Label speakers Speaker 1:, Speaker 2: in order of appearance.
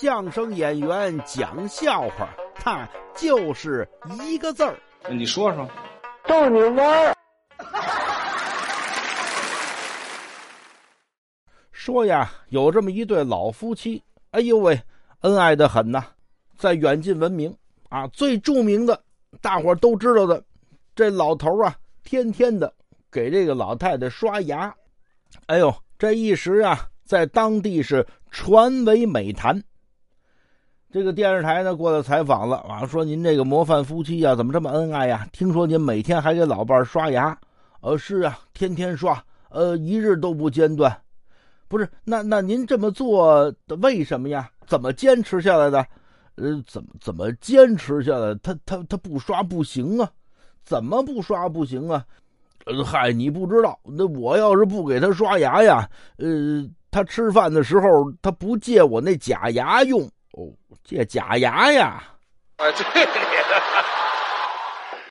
Speaker 1: 相声演员讲笑话，他就是一个字儿。
Speaker 2: 你说说，
Speaker 3: 逗你玩儿。
Speaker 1: 说呀，有这么一对老夫妻，哎呦喂，恩爱的很呐，在远近闻名啊。最著名的，大伙都知道的，这老头啊，天天的给这个老太太刷牙，哎呦，这一时啊，在当地是传为美谈。这个电视台呢过来采访了啊，说您这个模范夫妻呀，怎么这么恩爱呀？听说您每天还给老伴儿刷牙，呃，是啊，天天刷，呃，一日都不间断。不是，那那您这么做的为什么呀？怎么坚持下来的？呃，怎么怎么坚持下来？他他他不刷不行啊？怎么不刷不行啊？呃，嗨，你不知道，那我要是不给他刷牙呀，呃，他吃饭的时候他不借我那假牙用哦，借假牙呀？
Speaker 2: 啊，对。